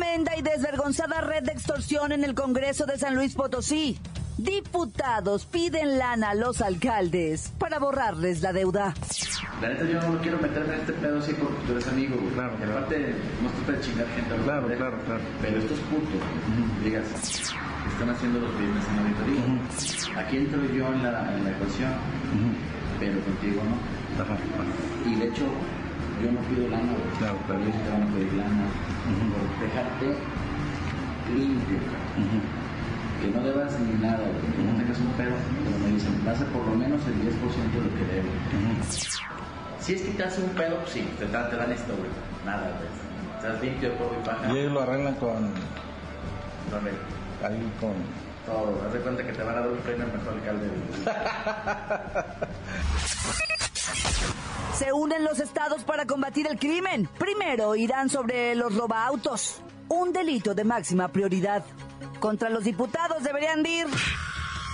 Tremenda y desvergonzada red de extorsión en el Congreso de San Luis Potosí. Diputados piden lana a los alcaldes para borrarles la deuda. La neta yo no quiero meterme en este pedo así porque tú eres amigo, güey. Claro, Y claro. aparte, no estoy para chingar gente. ¿no? Claro, claro, claro. Pero estos putos, digas, están haciendo los bienes en auditoría. Aquí entro yo en la, en la ecuación, pero contigo no. Ajá, ajá. Y de hecho, yo no pido lana. Claro, claro. Ellos te van a pedir lana por dejarte limpio, que no debas ni nada, güey, que no tengas un pedo, pero me dicen, pasa por lo menos el 10% de lo que debo. Si es que te hace un pedo, pues sí, te, dan- te dan esto, güey. Nada, güey. Estás limpio polvo y paja. Y ellos lo arreglan con. ¿Dónde? Ahí con. Todo. Haz de cuenta que te van a dar un premio mejor alcalde. Se unen los estados para combatir el crimen. Primero irán sobre los robaautos, un delito de máxima prioridad. Contra los diputados deberían ir.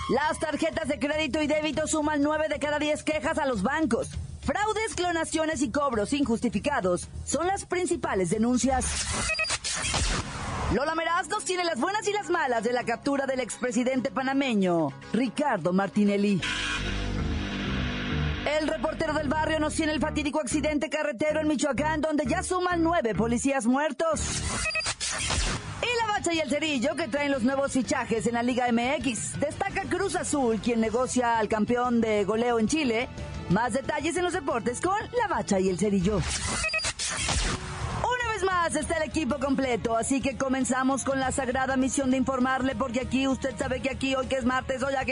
Las tarjetas de crédito y débito suman 9 de cada 10 quejas a los bancos. Fraudes, clonaciones y cobros injustificados son las principales denuncias. Lola Meraz nos tiene las buenas y las malas de la captura del expresidente panameño, Ricardo Martinelli. El reportero del barrio nos tiene el fatídico accidente carretero en Michoacán, donde ya suman nueve policías muertos. Y la bacha y el cerillo que traen los nuevos fichajes en la Liga MX. Destaca Cruz Azul, quien negocia al campeón de goleo en Chile. Más detalles en los deportes con la bacha y el cerillo. Una vez más está el equipo completo, así que comenzamos con la sagrada misión de informarle, porque aquí usted sabe que aquí hoy que es martes, hoy aquí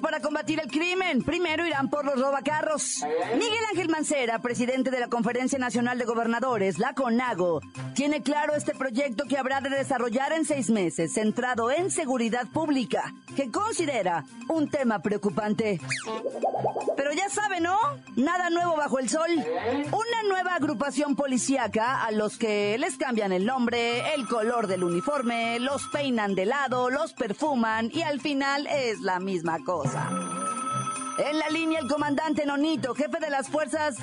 Para combatir el crimen. Primero irán por los robacarros. Miguel Ángel Mancera, presidente de la Conferencia Nacional de Gobernadores, la CONAGO, tiene claro este proyecto que habrá de desarrollar en seis meses, centrado en seguridad pública, que considera un tema preocupante. Pero ya sabe, ¿no? Nada nuevo bajo el sol. Una nueva agrupación policíaca a los que les cambian el nombre, el color del uniforme, los peinan de lado, los perfuman y al final es la misma cosa. En la línea el comandante Nonito, jefe de las fuerzas...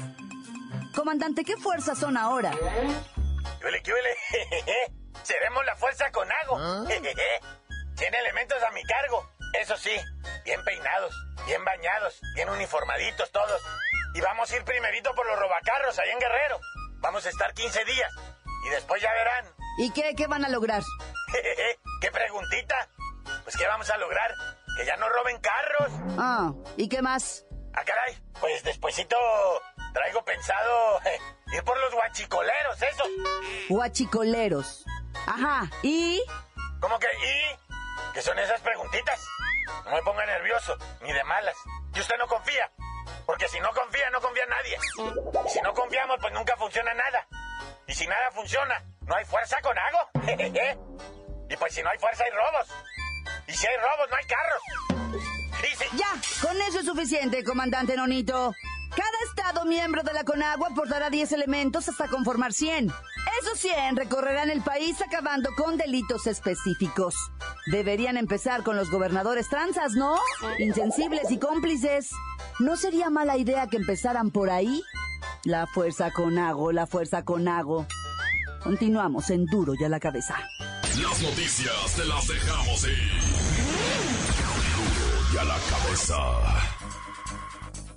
Comandante, ¿qué fuerzas son ahora? ¿Qué huele, qué huele? Seremos la fuerza con ago. Tiene elementos a mi cargo. Eso sí, bien peinados, bien bañados, bien uniformaditos todos. Y vamos a ir primerito por los robacarros ahí en Guerrero. Vamos a estar 15 días. Y después ya verán. ¿Y qué, qué van a lograr? ¿Qué preguntita? Pues ¿qué vamos a lograr? Que ya no roben carros. Ah, ¿y qué más? Ah, caray. Pues despuesito traigo pensado ir por los guachicoleros, esos. Huachicoleros. Ajá, ¿y? ¿Cómo que y? ¿Qué son esas preguntitas? No me ponga nervioso, ni de malas. ¿Y usted no confía? Porque si no confía, no confía nadie. Y si no confiamos, pues nunca funciona nada. Y si nada funciona, no hay fuerza con algo. y pues si no hay fuerza, hay robos. Y si hay robos, no hay carros. Y si... Ya, con eso es suficiente, comandante Nonito. Cada estado miembro de la CONAGUA aportará 10 elementos hasta conformar 100. Esos 100 recorrerán el país acabando con delitos específicos. Deberían empezar con los gobernadores tranzas, ¿no? Insensibles y cómplices. ¿No sería mala idea que empezaran por ahí? La fuerza CONAGO, la fuerza CONAGO. Continuamos en Duro y a la cabeza. Las noticias te las dejamos ir. La cabeza.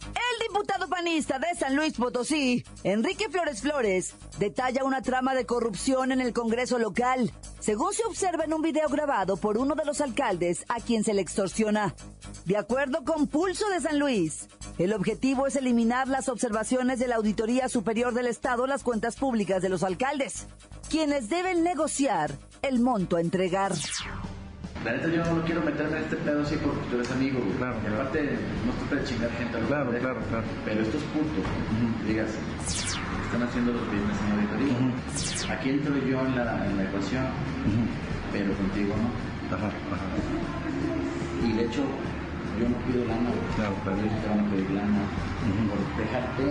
El diputado panista de San Luis Potosí, Enrique Flores Flores, detalla una trama de corrupción en el Congreso local, según se observa en un video grabado por uno de los alcaldes a quien se le extorsiona. De acuerdo con Pulso de San Luis, el objetivo es eliminar las observaciones de la Auditoría Superior del Estado las cuentas públicas de los alcaldes, quienes deben negociar el monto a entregar. La neta yo no quiero meterme en este pedo así porque tú eres amigo, güey. Claro, Y aparte, no estoy para chingar gente a lo Claro, claro, claro. Pero estos putos, digas, están haciendo los business en auditoría. Aquí entro yo en la, en la ecuación, pero contigo no. Ajá, ajá. Y de hecho, yo no pido lana, güey. Claro, claro. Ellos te van a pedir lana por dejarte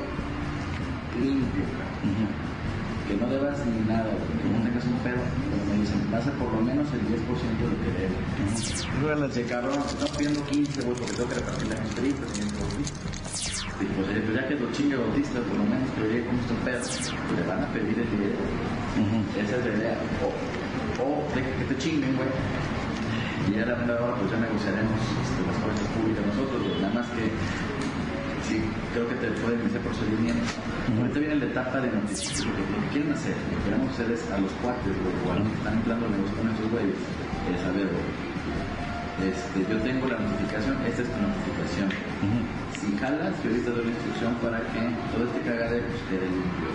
limpio, cabrón. Que no debas ni nada, que no tengas un pedo. Pero me dicen, pasa por lo menos el 10% de lo que debes. Dice, cabrón, estamos pidiendo 15, güey, porque tengo que repartir las entrevistas y entrevistas. Y pues, eh, pues ya que lo chingue Bautista, por lo menos que oye cómo está el pedo, pues le van a pedir el dinero. Esa es la idea. O, o deja que te chinguen, güey. Y ya la hora, pues ya negociaremos este, las cuentas públicas nosotros. Nada más que, sí, creo que te pueden iniciar procedimientos. Ahorita viene la etapa de notificación. Lo que quieren hacer, lo que queremos hacer es a los cuates, o a los que están entrando a negociar con estos güeyes, es saber, güey. Este, yo tengo la notificación, esta es tu notificación. Si jalas, yo ahorita doy la instrucción para que todo este cagadero pues, quede limpio.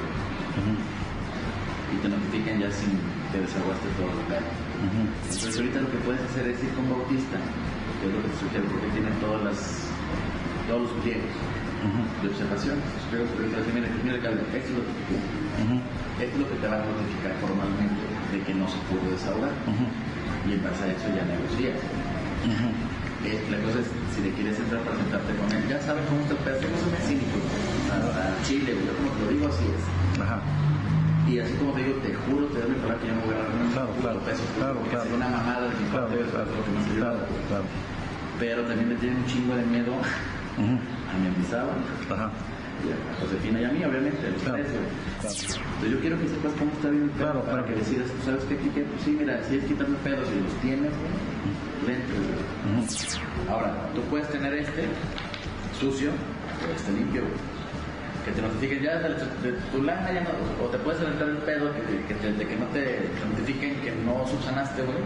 Y te notifiquen ya sin que desaguaste todo el pedo. Entonces ahorita lo que puedes hacer es ir con Bautista, que es lo que te sugiero, porque tiene todas las, todos los pliegos de observación. De observación, mira, mira, alcalde, esto es lo que te. Esto es lo que te van a notificar formalmente de que no se pudo desahogar. Y en base a eso ya negocias. Eh, la cosa es, si le quieres entrar para sentarte con él, ya sabes cómo está el somos un cínico, a, Chile, yo como te lo digo, así es. Ajá. Y así como te digo, te juro, te doy mi palabra que yo no voy a ganar Claro, claro, pesos, claro, claro. una mamada de mi Claro, claro, que claro, claro. Pero también me tiene un chingo de miedo Ujú. a mi Mendizábal, Ajá. y a Josefina y a mí, obviamente, a los Claro, tres, claro. Entonces yo quiero que sepas cómo está bien el pedo Claro, para que decidas, tú sabes qué, Kike, pues sí, mira, si es quitarme pedos y los tienes, güey. Ahora, tú puedes tener este sucio o este limpio. Que te notifiquen ya de, de tu lana, ya no, o te puedes aventar el pedo que te- que te- de que no te notifiquen que no subsanaste, güey,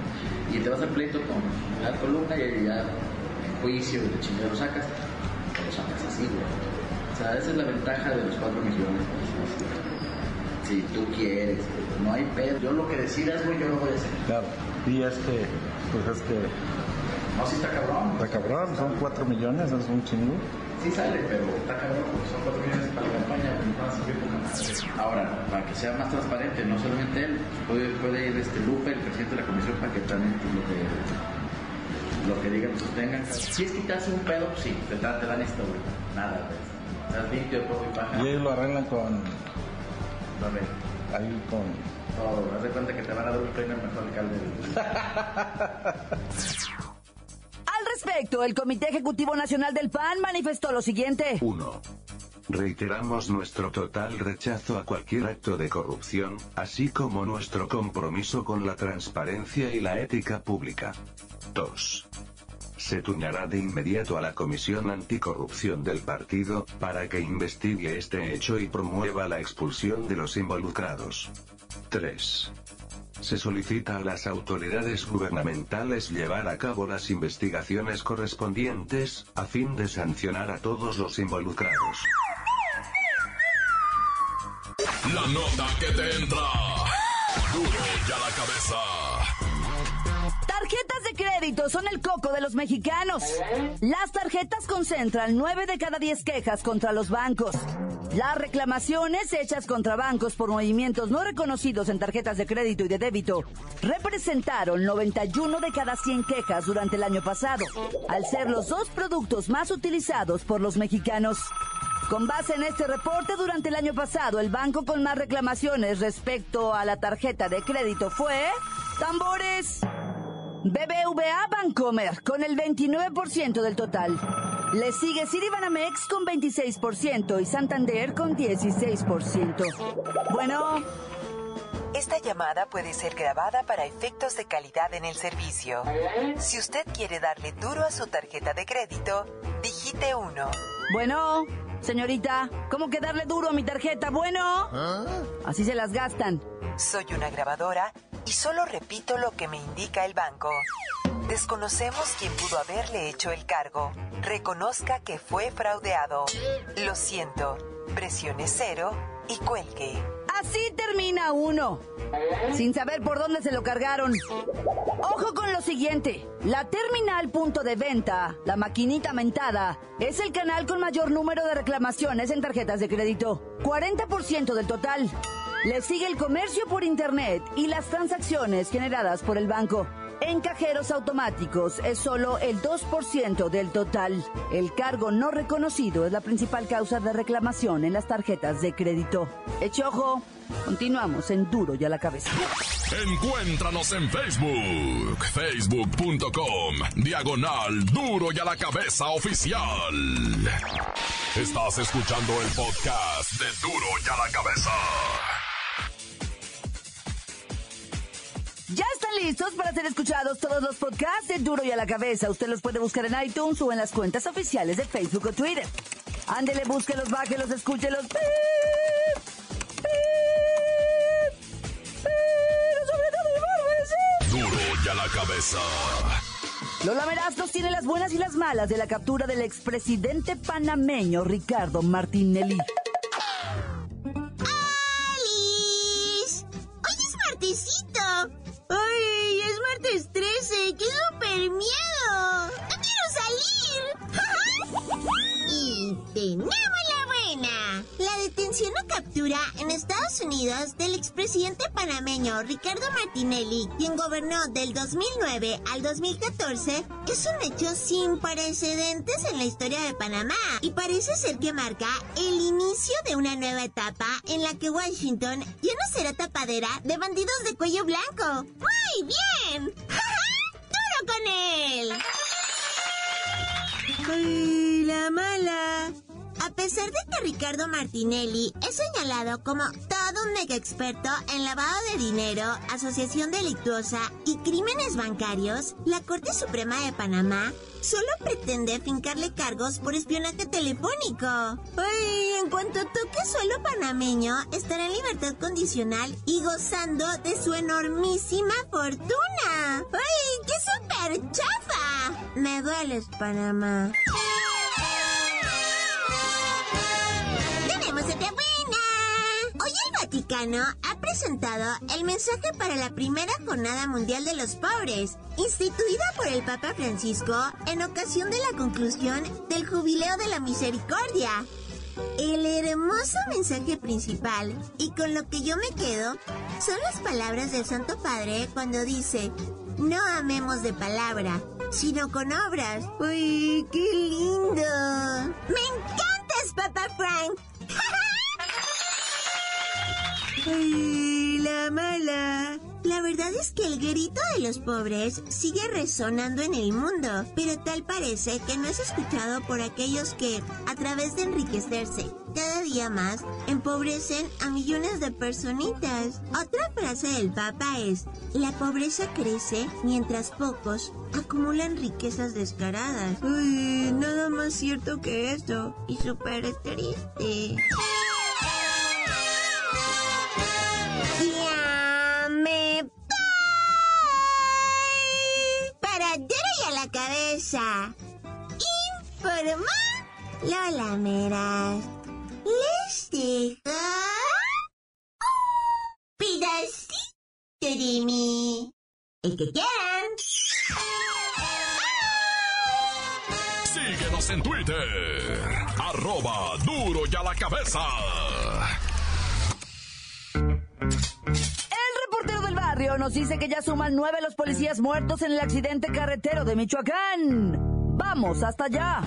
y te vas al pleito con la columna y ya en juicio y de chingado lo sacas, O sea, esa es la ventaja de los 4 millones. pues, Si tú quieres, no hay pedo. Yo lo que decidas, güey, yo lo voy a hacer. Claro. Y es que, pues es que, No, si está cabrón. está cabrón, son 4 millones, es un chingo. Sí sale, pero está cabrón porque son 4 millones para la campaña, van a poca madre. Ahora, para que sea más transparente, no solamente él, puede, puede ir este Lupe, el presidente de la comisión, para que también lo que lo que digan pues tengan. Si es quitarse un pedo, pues sí, te, dan- te dan esto, güey. Nada, güey. Estás limpio, todo y paja. Y ellos lo arreglan con, ver, ahí con, todo, haz de cuenta que te van a dar un premio al mejor alcalde del Al respecto, el Comité Ejecutivo Nacional del PAN manifestó lo siguiente. 1. Reiteramos nuestro total rechazo a cualquier acto de corrupción, así como nuestro compromiso con la transparencia y la ética pública. 2. Se tuñará de inmediato a la Comisión Anticorrupción del partido, para que investigue este hecho y promueva la expulsión de los involucrados. 3. Se solicita a las autoridades gubernamentales llevar a cabo las investigaciones correspondientes, a fin de sancionar a todos los involucrados. La nota que te entra. Duro y a la cabeza. Tarjetas de crédito son el coco de los mexicanos. Las tarjetas concentran 9 de cada 10 quejas contra los bancos. Las reclamaciones hechas contra bancos por movimientos no reconocidos en tarjetas de crédito y de débito representaron 91 de cada 100 quejas durante el año pasado, al ser los dos productos más utilizados por los mexicanos. Con base en este reporte, durante el año pasado, el banco con más reclamaciones respecto a la tarjeta de crédito fue... ¡Tambores! BBVA Bancomer con el 29% del total. Le sigue Citibanamex con 26% y Santander con 16%. Bueno, Esta llamada puede ser grabada para efectos de calidad en el servicio. Si usted quiere darle duro a su tarjeta de crédito, digite 1. bueno, Señorita, ¿cómo que darle duro a mi tarjeta? Bueno, así se las gastan. Soy una grabadora y solo repito lo que me indica el banco. Desconocemos quién pudo haberle hecho el cargo. Reconozca que fue fraudeado. Lo siento. Presione cero y cuelgue. Así termina uno. Sin saber por dónde se lo cargaron. Ojo con lo siguiente. La terminal punto de venta, la maquinita mentada, es el canal con mayor número de reclamaciones en tarjetas de crédito. 40% del total. Le sigue el comercio por internet y las transacciones generadas por el banco. En cajeros automáticos es solo el 2% del total. El cargo no reconocido es la principal causa de reclamación en las tarjetas de crédito. Eche ojo, continuamos en Duro y a la cabeza. Encuéntranos en Facebook, facebook.com, diagonal Duro y a la cabeza oficial. Estás escuchando el podcast de Duro y a la cabeza. Listos para ser escuchados todos los podcasts de Duro y a la cabeza. Usted los puede buscar en iTunes o en las cuentas oficiales de Facebook o Twitter. Ándele, búsquelos, bájelos, escúchelos. Duro y a la cabeza. Lola Merastos tiene las buenas y las malas de la captura del expresidente panameño Ricardo Martinelli. 13! ¡Qué súper miedo! ¡No quiero salir! y tenemos la buena. La detención o captura en Estados Unidos del expresidente panameño Ricardo Martinelli, quien gobernó del 2009 al 2014, es un hecho sin precedentes en la historia de Panamá y parece ser que marca el inicio de una nueva etapa en la que Washington ya no será tapadera de bandidos de cuello blanco. ¡Muy bien! ¡Duro con él! ¡Ay, la mala! A pesar de que Ricardo Martinelli es señalado como todo un mega experto en lavado de dinero, asociación delictuosa y crímenes bancarios, la Corte Suprema de Panamá solo pretende fincarle cargos por espionaje telefónico. Ay, en cuanto toque suelo panameño, estará en libertad condicional y gozando de su enormísima fortuna. ¡Ay, qué súper chafa! Me dueles, Panamá. El Vaticano ha presentado el mensaje para la primera Jornada Mundial de los Pobres, instituida por el Papa Francisco en ocasión de la conclusión del Jubileo de la Misericordia. El hermoso mensaje principal, y con lo que yo me quedo, son las palabras del Santo Padre cuando dice, no amemos de palabra, sino con obras. ¡Uy, qué lindo! ¡Me encantas, Papa Frank! ¡Ay, la mala! La verdad es que el grito de los pobres sigue resonando en el mundo, pero tal parece que no es escuchado por aquellos que, a través de enriquecerse cada día más, empobrecen a millones de personitas. Otra frase del Papa es, la pobreza crece mientras pocos acumulan riquezas descaradas. Uy, nada más cierto que eso, y súper triste. La cabeza. Informó Lola Meras. Les dejo un pedacito de mí. El que quieran. Síguenos en Twitter. Arroba Duro y a la cabeza. Barrio nos dice que ya suman nueve los policías muertos en el accidente carretero de Michoacán. Vamos hasta allá.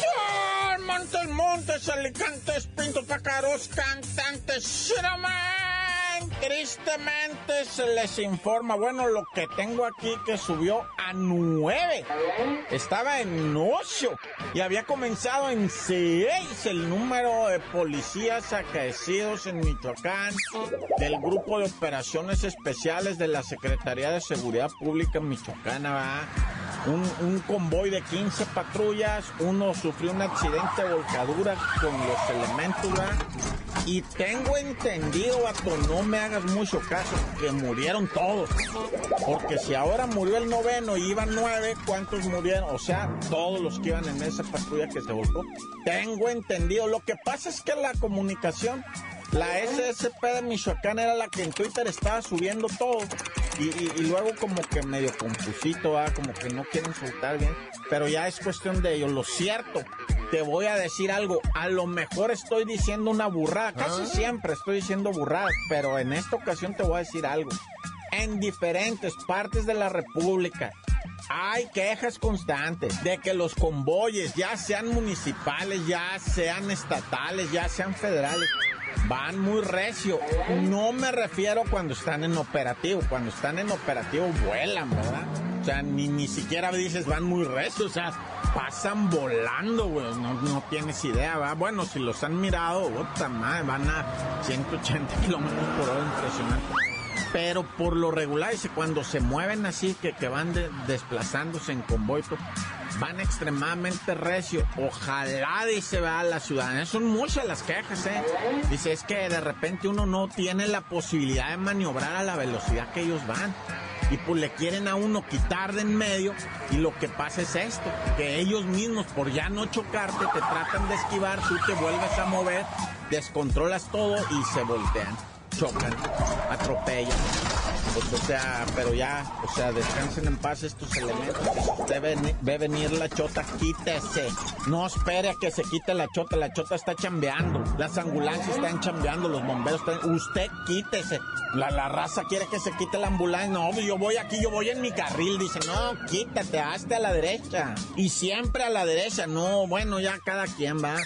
Son Montes, Montes, Alicantes, Pinto, Pájaros, Cantantes. Tristemente se les informa, bueno, lo que tengo aquí que subió a nueve. Estaba en ocho y había comenzado en seis el número de policías acaecidos en Michoacán del Grupo de Operaciones Especiales de la Secretaría de Seguridad Pública Michoacana, un, un convoy de 15 patrullas, uno sufrió un accidente de volcadura con los elementos. Y tengo entendido, vato, no me hagas mucho caso, que murieron todos. Porque si ahora murió el noveno y iban nueve, ¿cuántos murieron? O sea, todos los que iban en esa patrulla que se volcó. Tengo entendido. Lo que pasa es que la comunicación, la SSP de Michoacán era la que en Twitter estaba subiendo todo. Y, luego como que medio confusito, ¿verdad? como que no quieren soltar bien. Pero ya es cuestión de ellos. Lo cierto, te voy a decir algo. A lo mejor estoy diciendo una burrada. Casi siempre estoy diciendo burradas. Pero en esta ocasión te voy a decir algo. En diferentes partes de la República hay quejas constantes de que los convoyes, ya sean municipales, ya sean estatales, ya sean federales, van muy recio. No me refiero cuando están en operativo. Cuando están en operativo vuelan, ¿verdad? O sea, ni, ni siquiera dices van muy recio. O sea, pasan volando, güey. No, tienes idea, ¿verdad? Bueno, si los han mirado, puta madre, van a 180 kilómetros por hora, impresionante. Pero por lo regular, dice, cuando se mueven así, que, que van de- desplazándose en convoy, pues, van extremadamente recio. Ojalá, dice, va la ciudadanía. Son muchas las quejas, ¿eh? Dice, es que de repente uno no tiene la posibilidad de maniobrar a la velocidad que ellos van. Y pues le quieren a uno quitar de en medio y lo que pasa es esto, que ellos mismos por ya no chocarte te tratan de esquivar, tú te vuelves a mover, descontrolas todo y se voltean chocan, atropellan. Pues, o sea, pero ya, o sea, descansen en paz estos elementos. Debe, ve venir la chota, quítese. No espere a que se quite la chota, la chota está chambeando. Las ambulancias están chambeando, los bomberos están. Usted quítese. La, la raza quiere que se quite la ambulancia. No, yo voy aquí, yo voy en mi carril. Dice, no, quítate, hazte a la derecha. Y siempre a la derecha. No, bueno, ya cada quien va.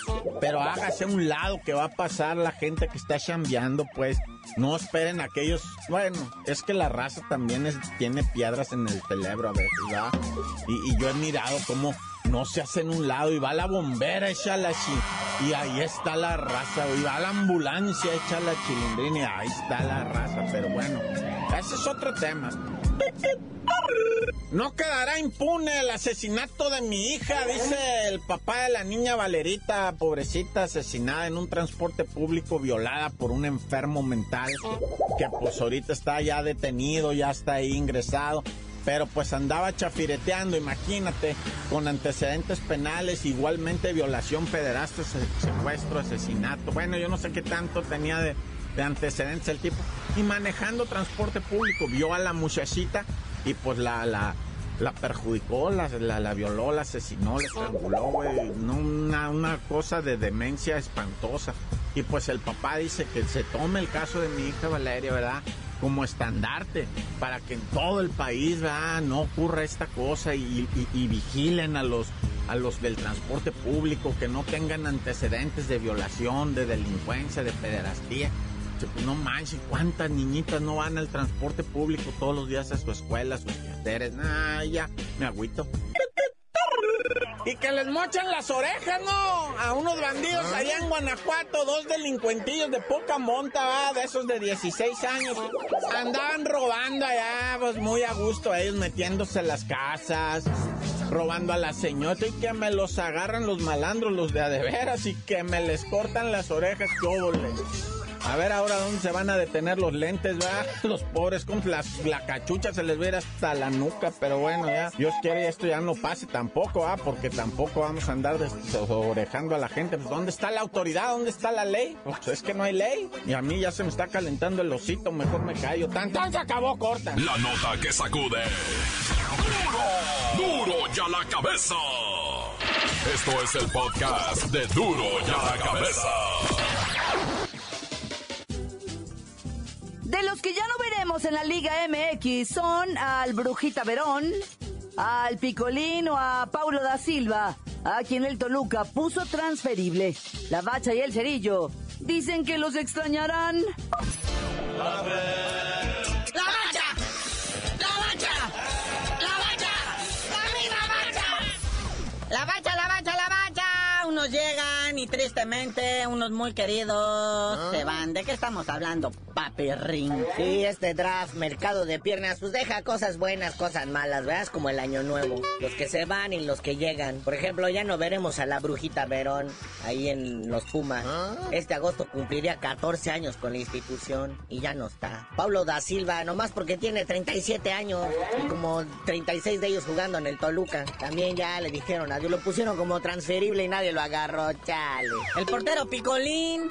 Pero hágase un lado que va a pasar la gente que está chambeando, pues. No esperen a aquellos. Bueno, es que la raza también es- tiene piedras en el cerebro a veces, ¿verdad? Y yo he mirado cómo no se hacen un lado y va la bombera, echa la. Y ahí está la raza, y va la ambulancia, echa la chilindrina y ahí está la raza. Pero bueno, ese es otro tema. No quedará impune el asesinato de mi hija, dice el papá de la niña Valerita, pobrecita, asesinada en un transporte público, violada por un enfermo mental, que pues ahorita está ya detenido, ya está ahí ingresado. Pero pues andaba chafireteando, imagínate, con antecedentes penales, igualmente violación pederasta, se- secuestro, asesinato. Bueno, yo no sé qué tanto tenía de, de antecedentes el tipo. Y manejando transporte público, vio a la muchachita y pues la, la, la perjudicó, la, la, la violó, la asesinó, la estranguló, güey. Una, una cosa de demencia espantosa. Y pues el papá dice que se tome el caso de mi hija Valeria, ¿verdad? Como estandarte para que en todo el país, ¿verdad? No ocurra esta cosa y, y- y vigilen a los a los del transporte público que no tengan antecedentes de violación, de delincuencia, de pederastía. No manches, ¿cuántas niñitas no van al transporte público todos los días a su escuela, a sus quehaceres? Ah, ya, me agüito. Y que les mochan las orejas, ¿no? A unos bandidos allá en Guanajuato, dos delincuentillos de poca monta, ¿va? de esos de 16 años. Andaban robando allá, pues muy a gusto, ellos metiéndose en las casas, robando a la señora y que me los agarran los malandros, los de a de veras, y que me les cortan las orejas, qué. A ver ahora dónde se van a detener los lentes, ¿verdad? Los pobres con las, la cachucha se les ve hasta la nuca, pero bueno, ya, Dios quiere esto ya no pase tampoco, ¿ah? Porque tampoco vamos a andar orejando a la gente. Pues, ¿dónde está la autoridad? ¿Dónde está la ley? Pues es que no hay ley. Y a mí ya se me está calentando el osito, mejor me callo. Tan, tan, se acabó, corta. La nota que sacude. ¡Duro! ¡Duro ya la cabeza! Esto es el podcast de Duro ya la cabeza. De los que ya no veremos en la Liga MX son al Brujita Verón, al Picolín o a Paulo da Silva, a quien el Toluca puso transferible. La Bacha y el Cerillo dicen que los extrañarán. ¡La bacha! ¡La bacha! ¡La bacha! ¡La bacha! La bacha, la bacha, la bacha. Unos llegan y tristemente unos muy queridos se van. ¿De qué estamos hablando, papi? perrín. Sí, este draft, mercado de piernas, pues deja cosas buenas, cosas malas, ¿verdad? Como el año nuevo. Los que se van y los que llegan. Por ejemplo, ya no veremos a la brujita Verón ahí en los Pumas. Este agosto cumpliría 14 años con la institución y ya no está. Pablo da Silva, nomás porque tiene 37 años y como 36 de ellos jugando en el Toluca. También ya le dijeron adiós, lo pusieron como transferible y nadie lo agarró, chale. El portero Picolín.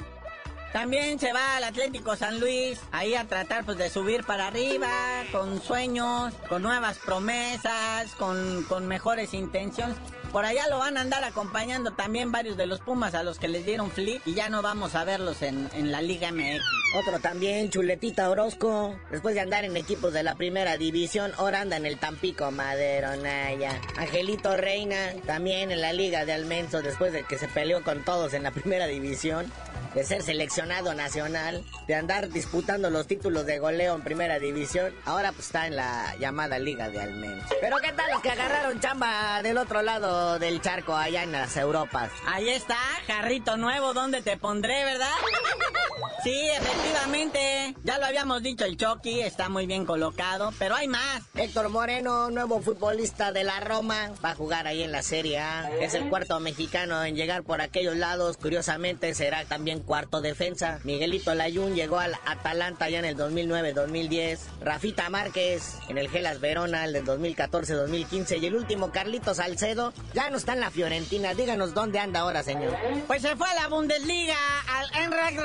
También se va al Atlético San Luis, ahí a tratar pues de subir para arriba, con sueños, con nuevas promesas, con, con mejores intenciones. Por allá lo van a andar acompañando también varios de los Pumas a los que les dieron flip y ya no vamos a verlos en, en la Liga MX. Otro también, Chuletita Orozco. Después de andar en equipos de la primera división, ahora anda en el Tampico Madero, Naya. Angelito Reina, también en la Liga de Almenso, después de que se peleó con todos en la primera división de ser seleccionado nacional, de andar disputando los títulos de goleo en primera división, ahora pues está en la llamada Liga de Almenso. Pero ¿qué tal los que agarraron chamba del otro lado del charco allá en las Europas? Ahí está, jarrito nuevo, ¿dónde te pondré, verdad? Sí, efectivamente. Ya lo habíamos dicho, el Chucky está muy bien colocado, pero hay más. Héctor Moreno, nuevo futbolista de la Roma, va a jugar ahí en la Serie A. Es el cuarto mexicano en llegar por aquellos lados. Curiosamente, será también cuarto defensa. Miguelito Layún llegó al Atalanta ya en el 2009-2010. Rafita Márquez en el Gelas Verona, el del 2014-2015. Y el último, Carlito Salcedo, ya no está en la Fiorentina. Díganos dónde anda ahora, señor. Pues se fue a la Bundesliga, al Eintracht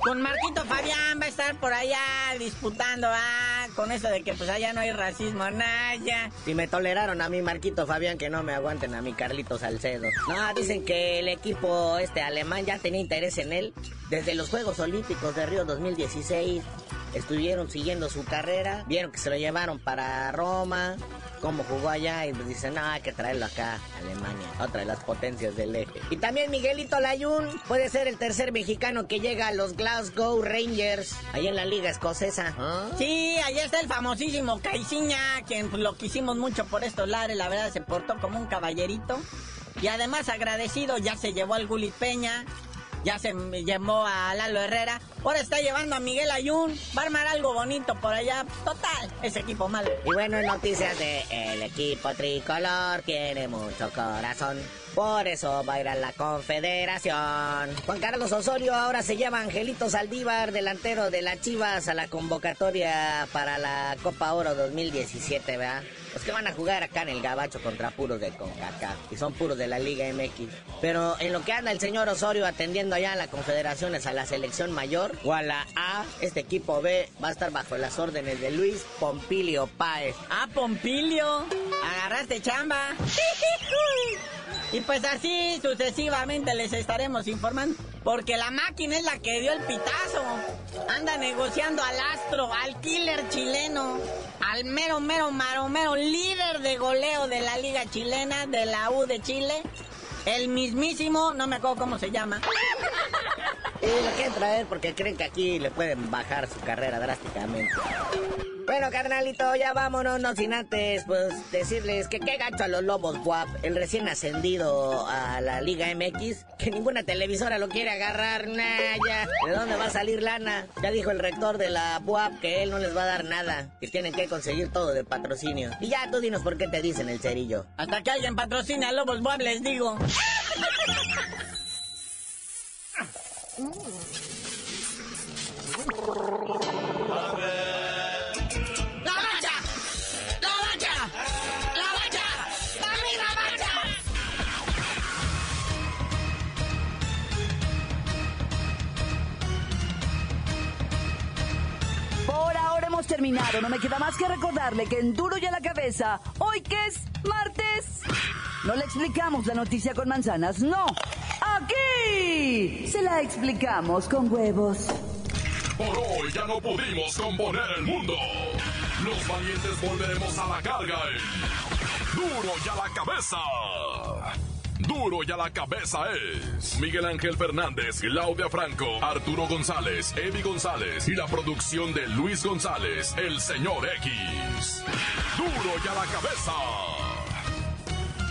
con Marquito Fabián va a estar por allá disputando, ah, con eso de que pues allá no hay racismo, nada. Si me toleraron a mi Marquito Fabián, que no me aguanten a mi Carlito Salcedo. No, dicen que el equipo este alemán ya tenía interés en él desde los Juegos Olímpicos de Río 2016. Estuvieron siguiendo su carrera, vieron que se lo llevaron para Roma, cómo jugó allá y pues dicen, no, hay que traerlo acá, a Alemania, otra de las potencias del eje. Y también Miguelito Layún puede ser el tercer mexicano que llega a los Glasgow Rangers, ahí en la liga escocesa. Sí, allá está el famosísimo Caiciña, quien pues, lo quisimos mucho por estos lares, la verdad se portó como un caballerito. Y además agradecido, ya se llevó al Gulit Peña, ya se llamó a Lalo Herrera, ahora está llevando a Miguel Ayun, va a armar algo bonito por allá, total, ese equipo malo. Y bueno, noticias de el equipo tricolor tiene mucho corazón. Por eso va a ir a la Confederación. Juan Carlos Osorio ahora se llama Angelito Saldívar, delantero de las Chivas, a la convocatoria para la Copa Oro 2017, ¿verdad? Los que van a jugar acá en el Gabacho contra puros de CONCACAF y son puros de la Liga MX. Pero en lo que anda el señor Osorio atendiendo allá a la Confederaciones a la selección mayor o a la A, este equipo B va a estar bajo las órdenes de Luis Pompilio Páez. Ah, Pompilio, agarraste chamba. Y pues así sucesivamente les estaremos informando. Porque la máquina es la que dio el pitazo. Anda negociando al astro, al killer chileno, al mero, mero, maromero, líder de goleo de la liga chilena, de la U de Chile. El mismísimo, no me acuerdo cómo se llama. Y lo quieren traer porque creen que aquí le pueden bajar su carrera drásticamente. Bueno, carnalito, ya vámonos, no sin antes, pues, decirles que qué gacho a los Lobos WAP, el recién ascendido a la Liga MX, que ninguna televisora lo quiere agarrar, nah, ya. ¿De dónde va a salir lana? Ya dijo el rector de la WAP que él no les va a dar nada, que tienen que conseguir todo de patrocinio. Y ya, tú dinos por qué te dicen el cerillo. Hasta que alguien patrocine a Lobos WAP, les digo. Por ahora hemos terminado. No me queda más que recordarle que en Duro y a la cabeza, hoy que es martes, no le explicamos la noticia con manzanas, no. Aquí se la explicamos con huevos. Por hoy ya no pudimos componer el mundo. Los valientes volveremos a la carga Duro y a la cabeza. Duro y a la cabeza es Miguel Ángel Fernández, Claudia Franco, Arturo González, Evi González y la producción de Luis González, el señor X. Duro y a la cabeza.